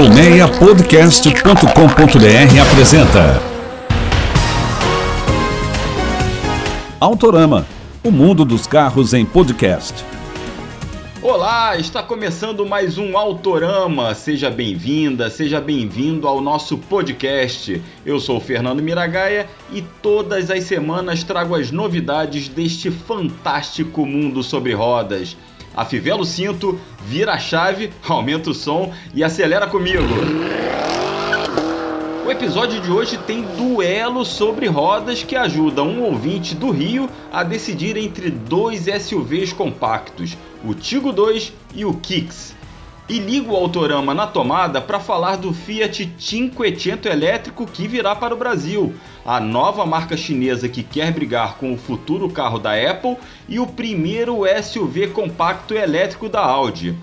Colmeiapodcast.com.br apresenta Autorama, o mundo dos carros em podcast. Olá, está começando mais um Autorama. Seja bem-vinda, seja bem-vindo ao nosso podcast. Eu sou o Fernando Miragaia e todas as semanas trago as novidades deste fantástico mundo sobre rodas. Afivela o cinto, vira a chave, aumenta o som e acelera comigo. O episódio de hoje tem duelo sobre rodas que ajuda um ouvinte do Rio a decidir entre dois SUVs compactos, o Tigo 2 e o Kicks. E ligo o Autorama na tomada para falar do Fiat 500 elétrico que virá para o Brasil, a nova marca chinesa que quer brigar com o futuro carro da Apple e o primeiro SUV compacto elétrico da Audi.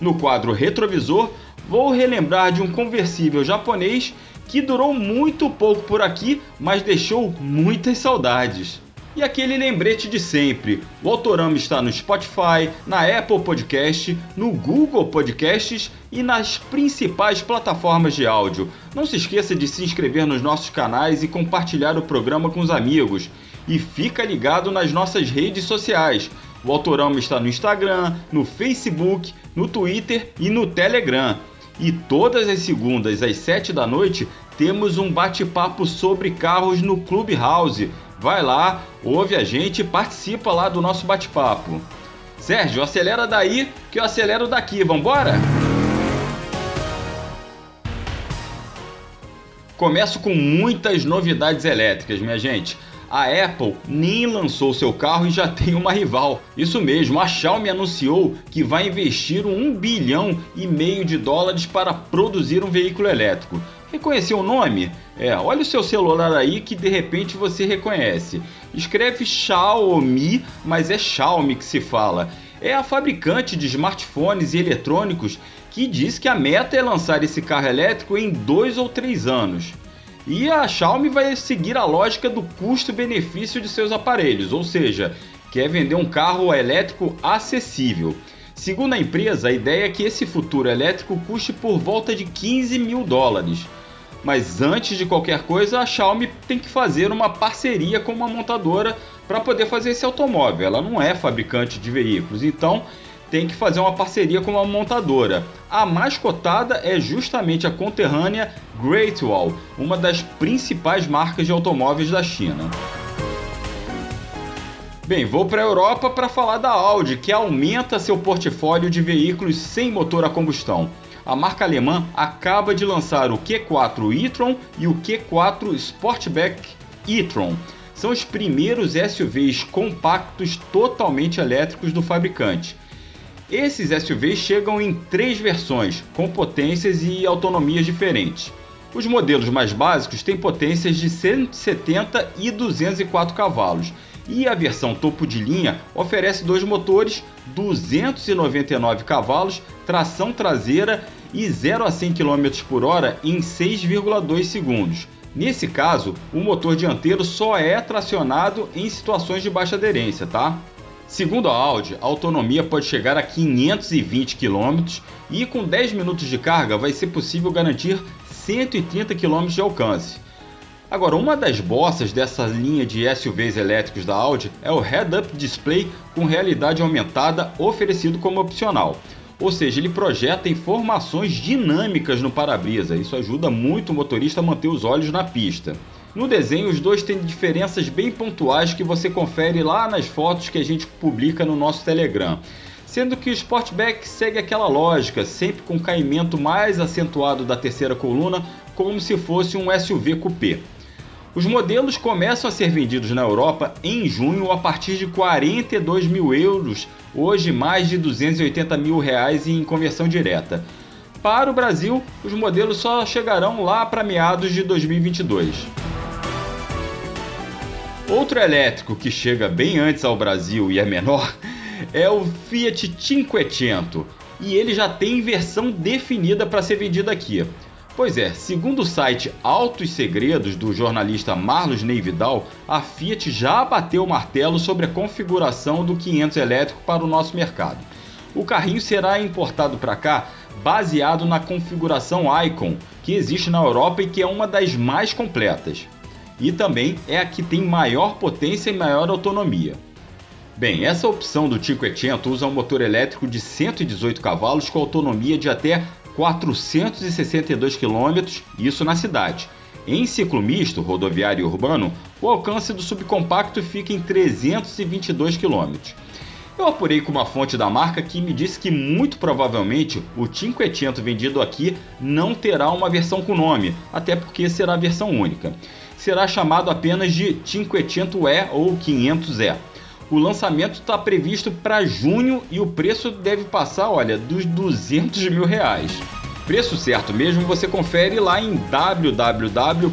No quadro retrovisor, vou relembrar de um conversível japonês que durou muito pouco por aqui, mas deixou muitas saudades. E aquele lembrete de sempre: o Autorama está no Spotify, na Apple Podcast, no Google Podcasts e nas principais plataformas de áudio. Não se esqueça de se inscrever nos nossos canais e compartilhar o programa com os amigos. E fica ligado nas nossas redes sociais. O Autorama está no Instagram, no Facebook, no Twitter e no Telegram. E todas as segundas às 7 da noite temos um bate-papo sobre carros no Clubhouse. Vai lá, ouve a gente participa lá do nosso bate-papo. Sérgio, acelera daí que eu acelero daqui, vambora? Começo com muitas novidades elétricas, minha gente a Apple nem lançou seu carro e já tem uma rival. Isso mesmo, a Xiaomi anunciou que vai investir um bilhão e meio de dólares para produzir um veículo elétrico. Reconheceu o nome? É, olha o seu celular aí que de repente você reconhece. Escreve Xiaomi, mas é Xiaomi que se fala. É a fabricante de smartphones e eletrônicos que diz que a meta é lançar esse carro elétrico em dois ou três anos. E a Xiaomi vai seguir a lógica do custo-benefício de seus aparelhos, ou seja, quer vender um carro elétrico acessível. Segundo a empresa, a ideia é que esse futuro elétrico custe por volta de 15 mil dólares. Mas antes de qualquer coisa, a Xiaomi tem que fazer uma parceria com uma montadora para poder fazer esse automóvel. Ela não é fabricante de veículos, então tem que fazer uma parceria com uma montadora. A mais cotada é justamente a conterrânea Great Wall, uma das principais marcas de automóveis da China. Bem, vou para a Europa para falar da Audi, que aumenta seu portfólio de veículos sem motor a combustão. A marca alemã acaba de lançar o Q4 e-tron e o Q4 Sportback e-tron. São os primeiros SUVs compactos totalmente elétricos do fabricante. Esses SUVs chegam em três versões, com potências e autonomias diferentes. Os modelos mais básicos têm potências de 170 e 204 cavalos, e a versão topo de linha oferece dois motores, 299 cavalos, tração traseira e 0 a 100 km por hora em 6,2 segundos. Nesse caso, o motor dianteiro só é tracionado em situações de baixa aderência, tá? Segundo a Audi, a autonomia pode chegar a 520 km e com 10 minutos de carga vai ser possível garantir 130 km de alcance. Agora, uma das bossas dessa linha de SUVs elétricos da Audi é o Head-Up Display com realidade aumentada oferecido como opcional. Ou seja, ele projeta informações dinâmicas no para-brisa. Isso ajuda muito o motorista a manter os olhos na pista. No desenho, os dois têm diferenças bem pontuais que você confere lá nas fotos que a gente publica no nosso Telegram. Sendo que o Sportback segue aquela lógica, sempre com caimento mais acentuado da terceira coluna, como se fosse um SUV coupé. Os modelos começam a ser vendidos na Europa em junho a partir de 42 mil euros, hoje mais de 280 mil reais em conversão direta. Para o Brasil, os modelos só chegarão lá para meados de 2022. Outro elétrico que chega bem antes ao Brasil e é menor é o Fiat 500 e ele já tem versão definida para ser vendida aqui. Pois é, segundo o site Altos Segredos do jornalista Marlos Neividal, a Fiat já bateu o martelo sobre a configuração do 500 elétrico para o nosso mercado. O carrinho será importado para cá baseado na configuração Icon, que existe na Europa e que é uma das mais completas. E também é a que tem maior potência e maior autonomia. Bem, essa opção do 500 usa um motor elétrico de 118 cavalos com autonomia de até 462 km, isso na cidade. Em ciclo misto, rodoviário e urbano, o alcance do subcompacto fica em 322 km. Eu apurei com uma fonte da marca que me disse que muito provavelmente o 500 vendido aqui não terá uma versão com nome, até porque será versão única. Será chamado apenas de 500E ou 500E. O lançamento está previsto para junho e o preço deve passar, olha, dos 200 mil reais. Preço certo mesmo você confere lá em www.kbb.com.br.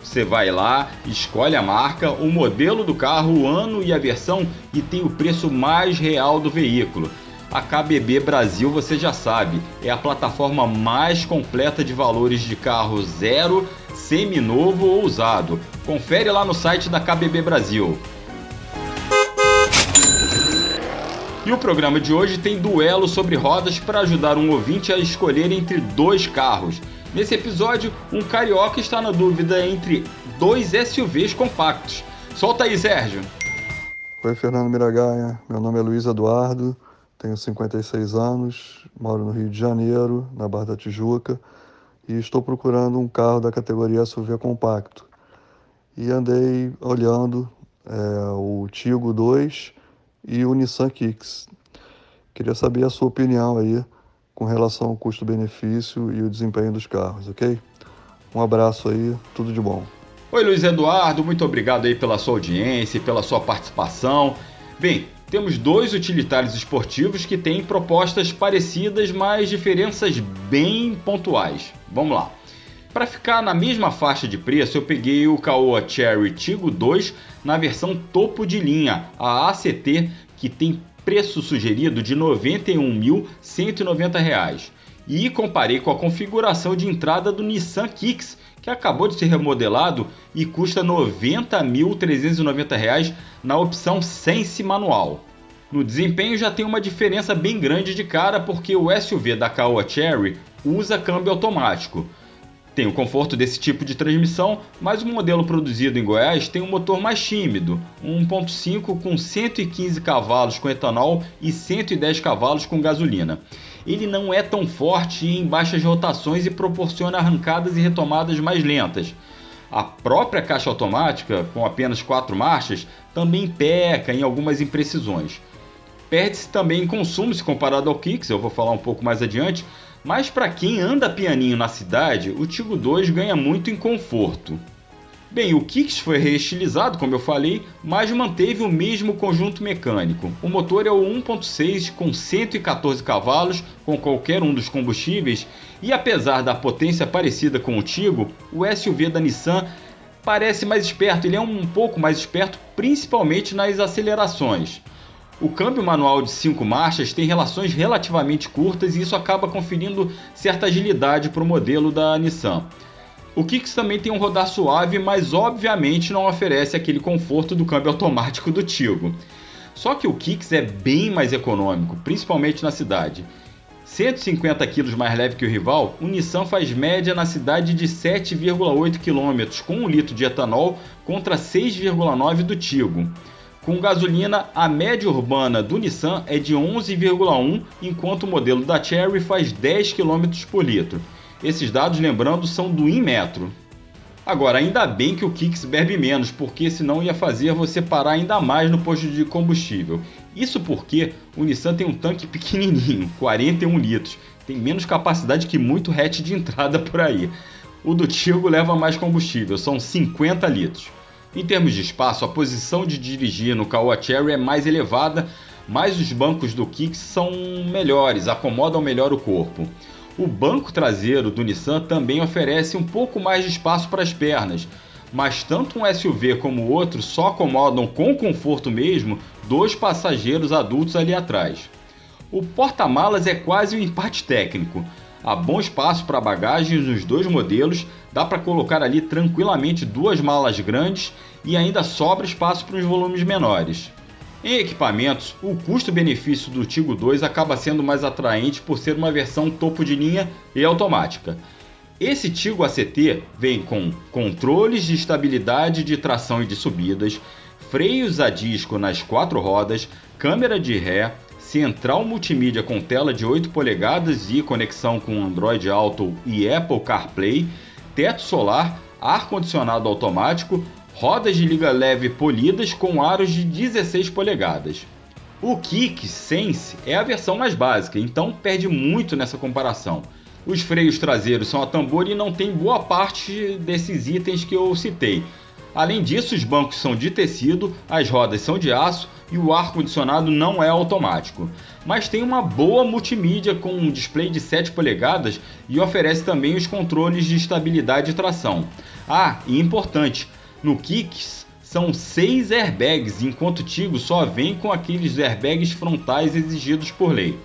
Você vai lá, escolhe a marca, o modelo do carro, o ano e a versão e tem o preço mais real do veículo. A KBB Brasil, você já sabe, é a plataforma mais completa de valores de carro zero, seminovo ou usado. Confere lá no site da KBB Brasil. E o programa de hoje tem duelo sobre rodas para ajudar um ouvinte a escolher entre dois carros. Nesse episódio, um carioca está na dúvida entre dois SUVs compactos. Solta aí, Sérgio. Oi, Fernando Miragaia. Meu nome é Luiz Eduardo, tenho 56 anos, moro no Rio de Janeiro, na Barra da Tijuca, e estou procurando um carro da categoria SUV compacto. E andei olhando é, o Tigo 2 e o Nissan Kicks. Queria saber a sua opinião aí com relação ao custo-benefício e o desempenho dos carros, ok? Um abraço aí, tudo de bom. Oi, Luiz Eduardo, muito obrigado aí pela sua audiência e pela sua participação. Bem, temos dois utilitários esportivos que têm propostas parecidas, mas diferenças bem pontuais. Vamos lá. Para ficar na mesma faixa de preço, eu peguei o Caoa Cherry Tigo 2 na versão topo de linha, a ACT, que tem preço sugerido de R$ 91.190. E comparei com a configuração de entrada do Nissan Kicks, que acabou de ser remodelado e custa R$ 90.390 na opção Sense manual. No desempenho já tem uma diferença bem grande de cara porque o SUV da Caoa Cherry usa câmbio automático. Tem o conforto desse tipo de transmissão, mas o modelo produzido em Goiás tem um motor mais tímido, um 1.5 com 115 cavalos com etanol e 110 cavalos com gasolina. Ele não é tão forte em baixas rotações e proporciona arrancadas e retomadas mais lentas. A própria caixa automática, com apenas quatro marchas, também peca em algumas imprecisões. Perde-se também em consumo se comparado ao Kicks, eu vou falar um pouco mais adiante, mas para quem anda pianinho na cidade, o Tigo 2 ganha muito em conforto. Bem, o Kicks foi reestilizado, como eu falei, mas manteve o mesmo conjunto mecânico. O motor é o 1.6 com 114 cavalos com qualquer um dos combustíveis e apesar da potência parecida com o Tigo, o SUV da Nissan parece mais esperto, ele é um pouco mais esperto principalmente nas acelerações. O câmbio manual de 5 marchas tem relações relativamente curtas e isso acaba conferindo certa agilidade para o modelo da Nissan. O Kicks também tem um rodar suave, mas obviamente não oferece aquele conforto do câmbio automático do Tigo. Só que o Kicks é bem mais econômico, principalmente na cidade. 150 kg mais leve que o rival, o Nissan faz média na cidade de 7,8 km com 1 litro de etanol contra 6,9 do Tigo. Com gasolina, a média urbana do Nissan é de 11,1, enquanto o modelo da Cherry faz 10 km por litro. Esses dados, lembrando, são do Inmetro. Agora, ainda bem que o Kicks bebe menos, porque senão ia fazer você parar ainda mais no posto de combustível. Isso porque o Nissan tem um tanque pequenininho, 41 litros, tem menos capacidade que muito hatch de entrada por aí. O do Tigo leva mais combustível, são 50 litros. Em termos de espaço, a posição de dirigir no Caoa Cherry é mais elevada, mas os bancos do Kicks são melhores, acomodam melhor o corpo. O banco traseiro do Nissan também oferece um pouco mais de espaço para as pernas, mas tanto um SUV como o outro só acomodam com conforto mesmo dois passageiros adultos ali atrás. O porta-malas é quase um empate técnico. Há bom espaço para bagagens nos dois modelos, dá para colocar ali tranquilamente duas malas grandes e ainda sobra espaço para os volumes menores. Em equipamentos, o custo-benefício do Tigo 2 acaba sendo mais atraente por ser uma versão topo de linha e automática. Esse Tigo ACT vem com controles de estabilidade de tração e de subidas, freios a disco nas quatro rodas, câmera de ré, central multimídia com tela de 8 polegadas e conexão com Android Auto e Apple CarPlay, teto solar, ar-condicionado automático, rodas de liga leve polidas com aros de 16 polegadas. O Kick Sense é a versão mais básica, então perde muito nessa comparação. Os freios traseiros são a tambor e não tem boa parte desses itens que eu citei. Além disso, os bancos são de tecido, as rodas são de aço e o ar-condicionado não é automático. Mas tem uma boa multimídia com um display de 7 polegadas e oferece também os controles de estabilidade e tração. Ah, e importante, no Kicks são 6 airbags, enquanto o Tigo só vem com aqueles airbags frontais exigidos por lei.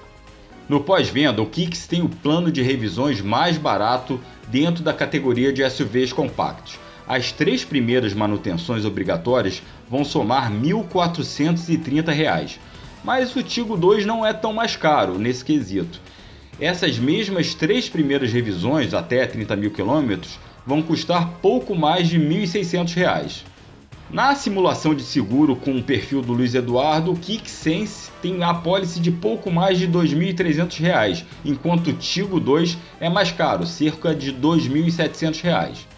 No pós-venda, o Kicks tem o plano de revisões mais barato dentro da categoria de SUVs compactos as três primeiras manutenções obrigatórias vão somar R$ 1.430, mas o Tigo 2 não é tão mais caro nesse quesito. Essas mesmas três primeiras revisões, até 30 mil quilômetros, vão custar pouco mais de R$ 1.600. Na simulação de seguro com o perfil do Luiz Eduardo, o KickSense tem a pólice de pouco mais de R$ 2.300, enquanto o Tigo 2 é mais caro, cerca de R$ 2.700.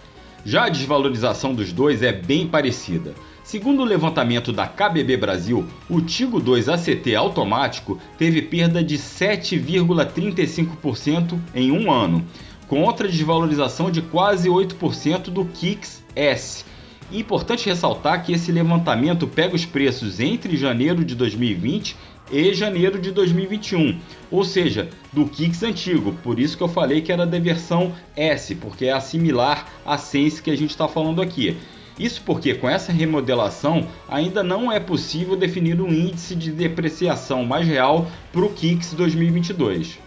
Já a desvalorização dos dois é bem parecida. Segundo o levantamento da KBB Brasil, o Tigo 2 ACT automático teve perda de 7,35% em um ano, contra desvalorização de quase 8% do Kicks S. Importante ressaltar que esse levantamento pega os preços entre janeiro de 2020 e janeiro de 2021, ou seja, do Kicks antigo. Por isso que eu falei que era da versão S, porque é a similar à Sense que a gente está falando aqui. Isso porque com essa remodelação ainda não é possível definir um índice de depreciação mais real para o Kicks 2022.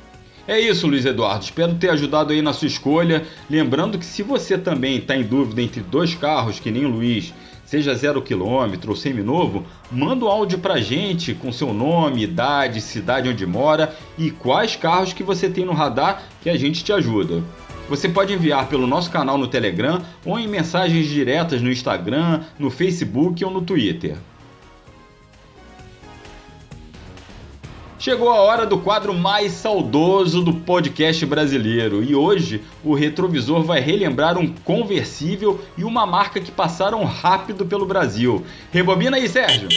É isso, Luiz Eduardo. Espero ter ajudado aí na sua escolha. Lembrando que se você também está em dúvida entre dois carros, que nem o Luiz, seja zero quilômetro ou seminovo, manda um áudio pra gente com seu nome, idade, cidade onde mora e quais carros que você tem no radar que a gente te ajuda. Você pode enviar pelo nosso canal no Telegram ou em mensagens diretas no Instagram, no Facebook ou no Twitter. Chegou a hora do quadro mais saudoso do podcast brasileiro e hoje o retrovisor vai relembrar um conversível e uma marca que passaram rápido pelo Brasil. Rebobina aí, Sérgio!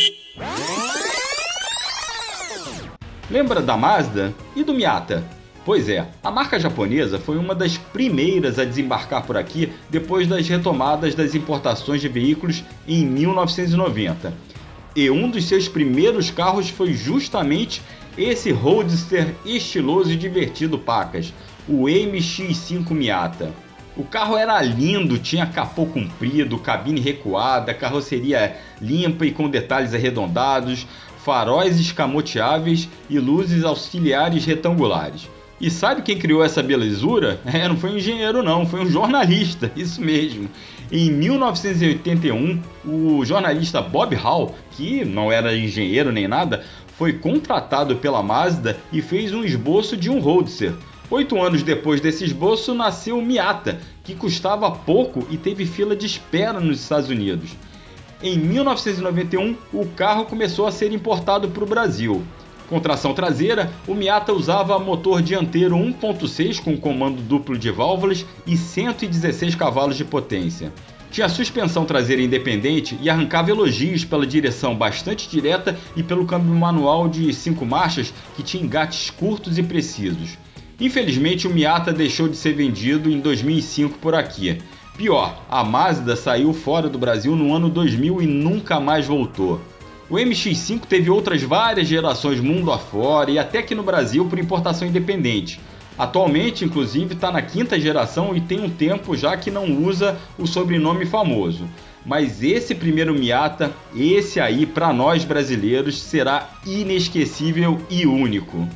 Lembra da Mazda e do Miata? Pois é, a marca japonesa foi uma das primeiras a desembarcar por aqui depois das retomadas das importações de veículos em 1990. E um dos seus primeiros carros foi justamente esse roadster estiloso e divertido Pacas, o MX5 Miata. O carro era lindo, tinha capô comprido, cabine recuada, carroceria limpa e com detalhes arredondados, faróis escamoteáveis e luzes auxiliares retangulares. E sabe quem criou essa belezura? É, não foi um engenheiro não, foi um jornalista, isso mesmo. Em 1981, o jornalista Bob Hall, que não era engenheiro nem nada, foi contratado pela Mazda e fez um esboço de um Roadster. Oito anos depois desse esboço nasceu o Miata, que custava pouco e teve fila de espera nos Estados Unidos. Em 1991, o carro começou a ser importado para o Brasil. Com tração traseira, o Miata usava motor dianteiro 1.6 com comando duplo de válvulas e 116 cavalos de potência. Tinha suspensão traseira independente e arrancava elogios pela direção bastante direta e pelo câmbio manual de 5 marchas que tinha engates curtos e precisos. Infelizmente, o Miata deixou de ser vendido em 2005 por aqui. Pior, a Mazda saiu fora do Brasil no ano 2000 e nunca mais voltou. O MX5 teve outras várias gerações mundo afora e até aqui no Brasil por importação independente. Atualmente, inclusive, está na quinta geração e tem um tempo já que não usa o sobrenome famoso. Mas esse primeiro Miata, esse aí para nós brasileiros, será inesquecível e único.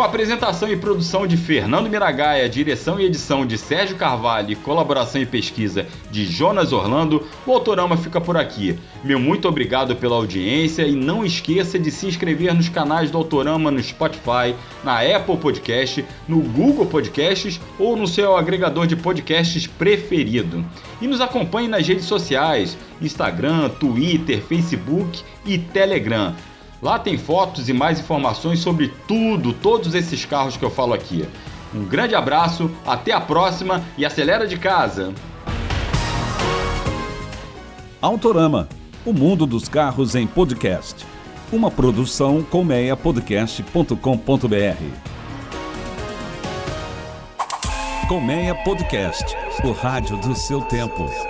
Com a apresentação e produção de Fernando Miragaia, direção e edição de Sérgio Carvalho colaboração e pesquisa de Jonas Orlando, o Autorama fica por aqui. Meu muito obrigado pela audiência e não esqueça de se inscrever nos canais do Autorama no Spotify, na Apple Podcast, no Google Podcasts ou no seu agregador de podcasts preferido. E nos acompanhe nas redes sociais, Instagram, Twitter, Facebook e Telegram. Lá tem fotos e mais informações sobre tudo, todos esses carros que eu falo aqui. Um grande abraço, até a próxima e acelera de casa! Autorama, o mundo dos carros em podcast. Uma produção colmeiapodcast.com.br. Colmeia Podcast, o rádio do seu tempo.